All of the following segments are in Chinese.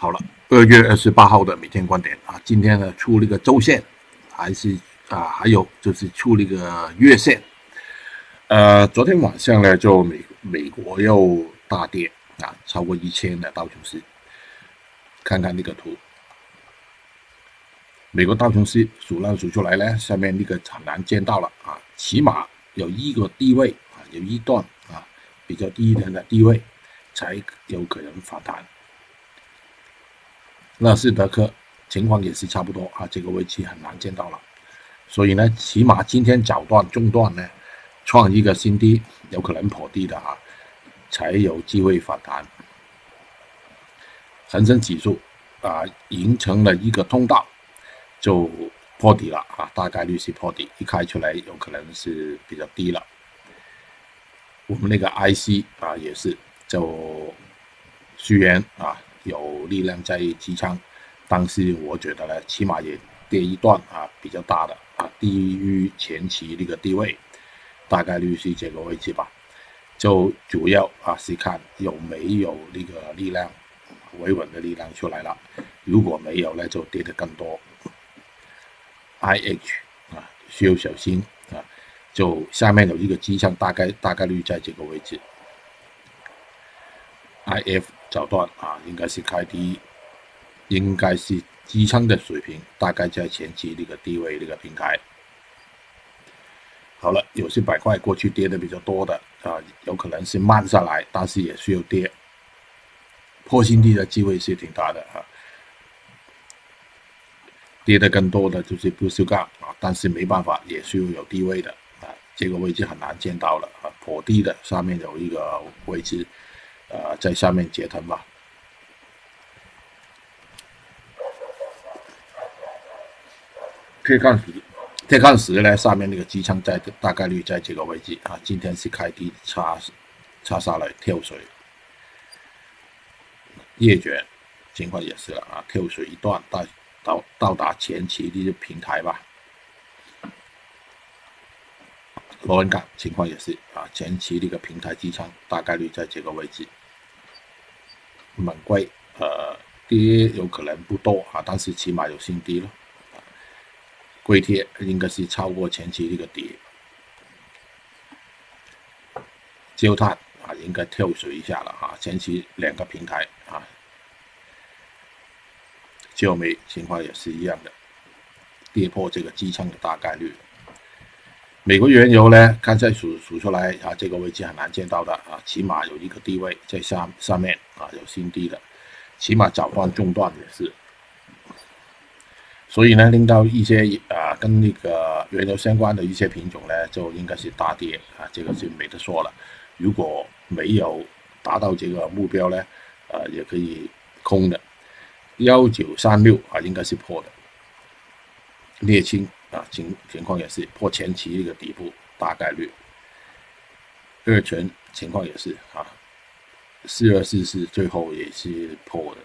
好了，二月二十八号的每天观点啊，今天呢出了个周线，还是啊，还有就是出了个月线。呃，昨天晚上呢，就美美国又大跌啊，超过一千的道琼斯。看看那个图，美国道琼斯数浪数出来呢，下面那个很难见到了啊，起码有一个低位啊，有一段啊比较低一点的低位才有可能反弹。纳斯达克情况也是差不多啊，这个位置很难见到了，所以呢，起码今天早段中段呢，创一个新低，有可能破低的啊，才有机会反弹。恒生指数啊，形成了一个通道，就破底了啊，大概率是破底，一开出来有可能是比较低了。我们那个 IC 啊，也是就虽然啊。有力量在支撑，但是我觉得呢，起码也跌一段啊，比较大的啊，低于前期那个低位，大概率是这个位置吧。就主要啊是看有没有那个力量维稳的力量出来了，如果没有呢，就跌得更多。IH 啊需要小心啊，就下面有一个支撑，大概大概率在这个位置。IF 早段啊，应该是开低，应该是支撑的水平，大概在前期那个低位那个平台。好了，有些板块过去跌的比较多的啊，有可能是慢下来，但是也需要跌，破新低的机会是挺大的啊。跌的更多的就是不锈钢啊，但是没办法，也需要有低位的啊，这个位置很难见到了啊，破低的上面有一个位置。呃，在下面截腾吧。可以看时，可以看时呢，上面那个支撑在大概率在这个位置啊。今天是开低插插下来跳水，夜卷情况也是了啊，跳水一段到到到达前期的平台吧。螺纹钢情况也是啊，前期那个平台支撑大概率在这个位置。猛龟，呃，跌有可能不多啊，但是起码有新低了。硅铁应该是超过前期这个底。焦炭啊，应该跳水一下了啊，前期两个平台啊。焦煤情况也是一样的，跌破这个支撑的大概率。美国原油呢，刚才数数出来啊，这个位置很难见到的啊，起码有一个低位在上上面啊，有新低的，起码早段中段也是，所以呢，令到一些啊跟那个原油相关的一些品种呢，就应该是大跌啊，这个是没得说了。如果没有达到这个目标呢，呃，也可以空的，幺九三六啊，应该是破的，沥青。啊，情情况也是破前期一个底部，大概率。二泉情况也是啊，四二四四最后也是破的。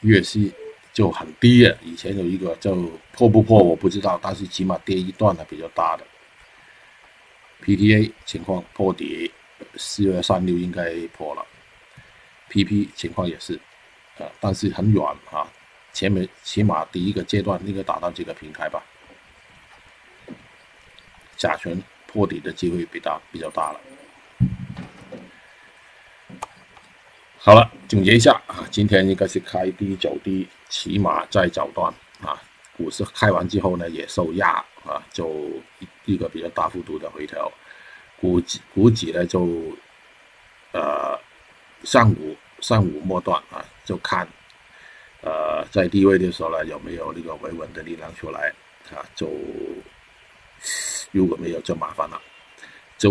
月息就很低了，以前有一个就破不破我不知道，但是起码跌一段的比较大的。PTA 情况破底，四二三六应该破了。PP 情况也是，啊，但是很远啊。前面起码第一个阶段应该达到这个平台吧，甲醛破底的机会比大比较大了。好了，总结一下啊，今天应该是开低走低，起码在早段啊，股市开完之后呢也受压啊，就一个比较大幅度的回调，股指股指呢就呃上午上午末段啊就看。呃，在低位的时候呢，有没有那个维稳的力量出来啊？就如果没有，就麻烦了。就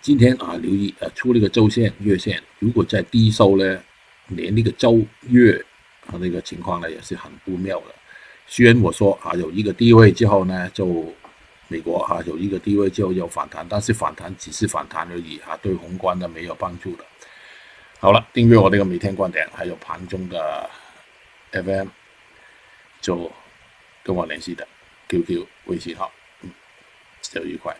今天啊，留意呃，出那个周线、月线，如果在低收呢，连那个周月啊那个情况呢，也是很不妙的。虽然我说啊，有一个低位之后呢，就美国啊有一个低位之后有反弹，但是反弹只是反弹而已啊，对宏观的没有帮助的。好了，订阅我这个每天观点，还有盘中的 FM，就跟我联系的 QQ、微信号，嗯，小愉快。